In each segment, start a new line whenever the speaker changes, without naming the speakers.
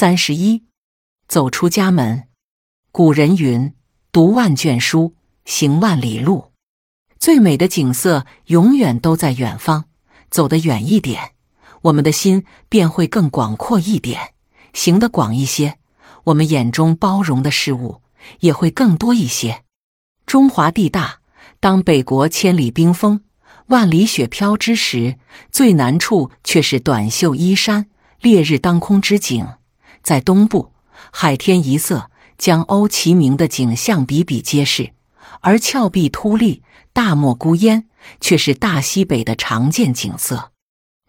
三十一，走出家门。古人云：“读万卷书，行万里路。”最美的景色永远都在远方。走得远一点，我们的心便会更广阔一点；行得广一些，我们眼中包容的事物也会更多一些。中华地大，当北国千里冰封、万里雪飘之时，最难处却是短袖衣衫、烈日当空之景。在东部，海天一色、江鸥齐鸣的景象比比皆是，而峭壁突立。大漠孤烟却是大西北的常见景色。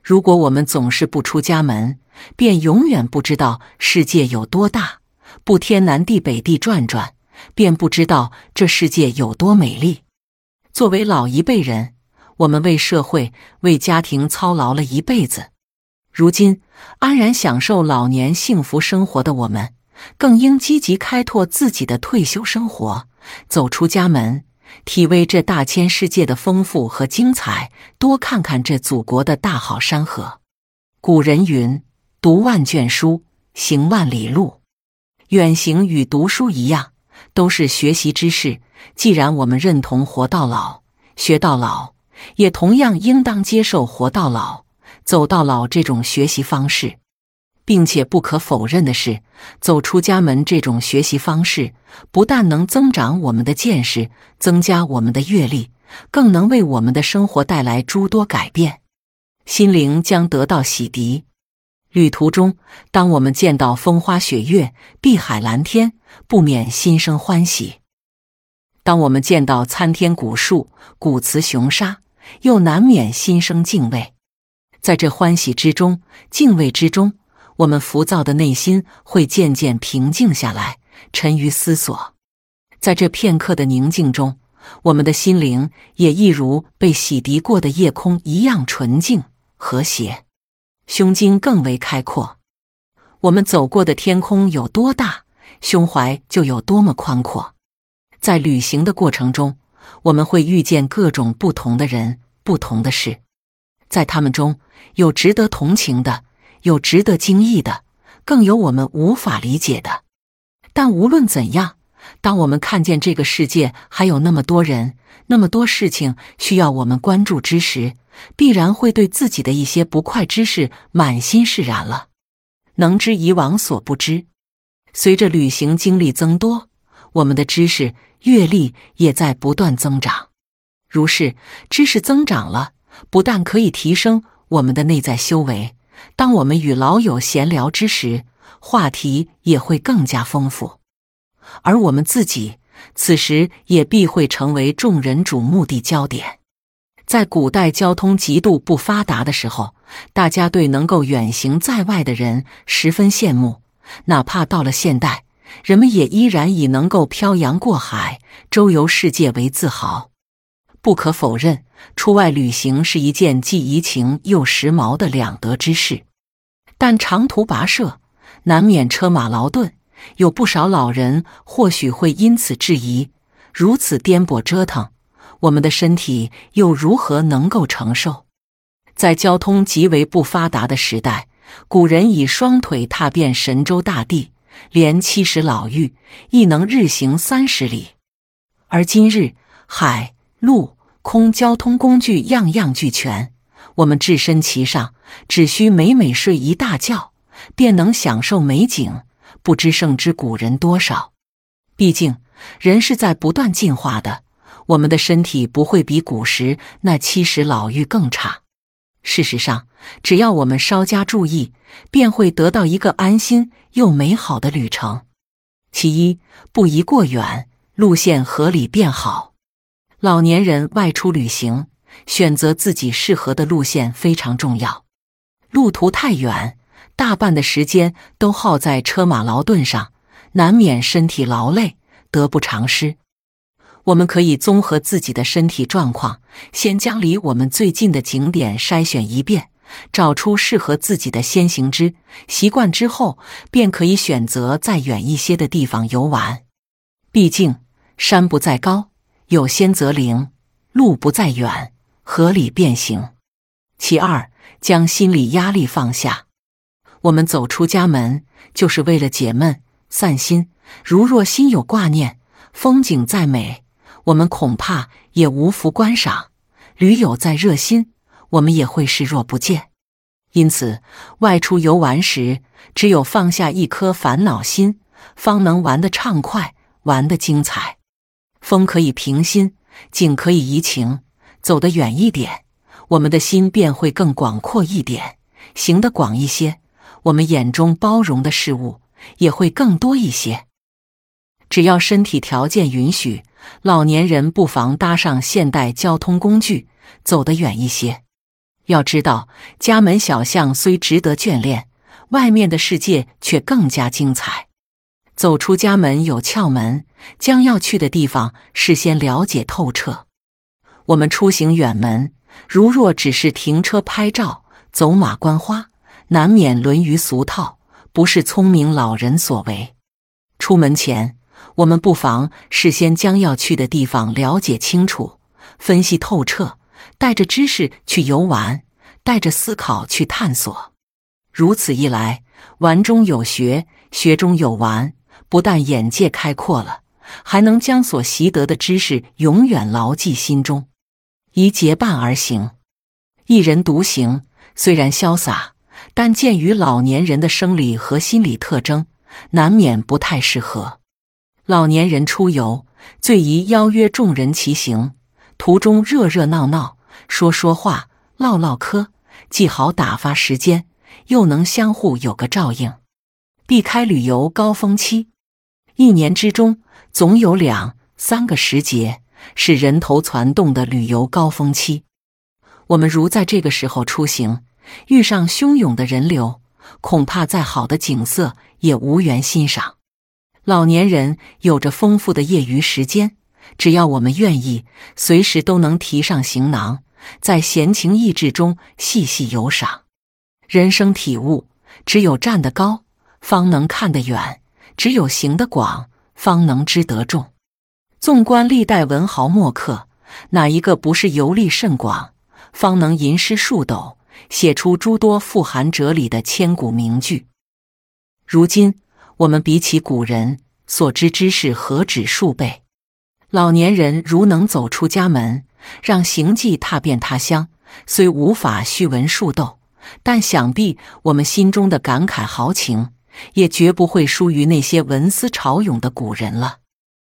如果我们总是不出家门，便永远不知道世界有多大；不天南地北地转转，便不知道这世界有多美丽。作为老一辈人，我们为社会、为家庭操劳了一辈子，如今安然享受老年幸福生活的我们，更应积极开拓自己的退休生活，走出家门。体味这大千世界的丰富和精彩，多看看这祖国的大好山河。古人云：“读万卷书，行万里路。”远行与读书一样，都是学习知识。既然我们认同“活到老，学到老”，也同样应当接受“活到老，走到老”这种学习方式。并且不可否认的是，走出家门这种学习方式，不但能增长我们的见识，增加我们的阅历，更能为我们的生活带来诸多改变，心灵将得到洗涤。旅途中，当我们见到风花雪月、碧海蓝天，不免心生欢喜；当我们见到参天古树、古瓷雄沙，又难免心生敬畏。在这欢喜之中、敬畏之中。我们浮躁的内心会渐渐平静下来，沉于思索。在这片刻的宁静中，我们的心灵也一如被洗涤过的夜空一样纯净和谐，胸襟更为开阔。我们走过的天空有多大，胸怀就有多么宽阔。在旅行的过程中，我们会遇见各种不同的人、不同的事，在他们中有值得同情的。有值得惊异的，更有我们无法理解的。但无论怎样，当我们看见这个世界还有那么多人、那么多事情需要我们关注之时，必然会对自己的一些不快之事满心释然了。能知以往所不知，随着旅行经历增多，我们的知识阅历也在不断增长。如是知识增长了，不但可以提升我们的内在修为。当我们与老友闲聊之时，话题也会更加丰富，而我们自己此时也必会成为众人瞩目的焦点。在古代交通极度不发达的时候，大家对能够远行在外的人十分羡慕；哪怕到了现代，人们也依然以能够漂洋过海、周游世界为自豪。不可否认。出外旅行是一件既怡情又时髦的两得之事，但长途跋涉难免车马劳顿，有不少老人或许会因此质疑：如此颠簸折腾，我们的身体又如何能够承受？在交通极为不发达的时代，古人以双腿踏遍神州大地，连七十老妪亦能日行三十里，而今日海陆。空交通工具样样俱全，我们置身其上，只需每每睡一大觉，便能享受美景，不知胜之古人多少。毕竟人是在不断进化的，我们的身体不会比古时那七十老妪更差。事实上，只要我们稍加注意，便会得到一个安心又美好的旅程。其一，不宜过远，路线合理便好。老年人外出旅行，选择自己适合的路线非常重要。路途太远，大半的时间都耗在车马劳顿上，难免身体劳累，得不偿失。我们可以综合自己的身体状况，先将离我们最近的景点筛选一遍，找出适合自己的先行之习惯之后，便可以选择再远一些的地方游玩。毕竟山不在高。有仙则灵，路不在远，合理变形。其二，将心理压力放下。我们走出家门，就是为了解闷、散心。如若心有挂念，风景再美，我们恐怕也无福观赏；驴友再热心，我们也会视若不见。因此，外出游玩时，只有放下一颗烦恼心，方能玩得畅快，玩得精彩。风可以平心，景可以怡情。走得远一点，我们的心便会更广阔一点；行得广一些，我们眼中包容的事物也会更多一些。只要身体条件允许，老年人不妨搭上现代交通工具，走得远一些。要知道，家门小巷虽值得眷恋，外面的世界却更加精彩。走出家门有窍门，将要去的地方事先了解透彻。我们出行远门，如若只是停车拍照、走马观花，难免沦于俗套，不是聪明老人所为。出门前，我们不妨事先将要去的地方了解清楚，分析透彻。带着知识去游玩，带着思考去探索，如此一来，玩中有学，学中有玩，不但眼界开阔了，还能将所习得的知识永远牢记心中。宜结伴而行，一人独行虽然潇洒，但鉴于老年人的生理和心理特征，难免不太适合。老年人出游最宜邀约众人骑行，途中热热闹闹。说说话，唠唠嗑，既好打发时间，又能相互有个照应。避开旅游高峰期，一年之中总有两三个时节是人头攒动的旅游高峰期。我们如在这个时候出行，遇上汹涌的人流，恐怕再好的景色也无缘欣赏。老年人有着丰富的业余时间，只要我们愿意，随时都能提上行囊。在闲情逸致中细细游赏，人生体悟：只有站得高，方能看得远；只有行得广，方能知得众。纵观历代文豪墨客，哪一个不是游历甚广，方能吟诗数斗，写出诸多富含哲理的千古名句？如今我们比起古人，所知之事何止数倍？老年人如能走出家门。让行迹踏遍他乡，虽无法叙文数斗，但想必我们心中的感慨豪情，也绝不会输于那些文思潮涌的古人了。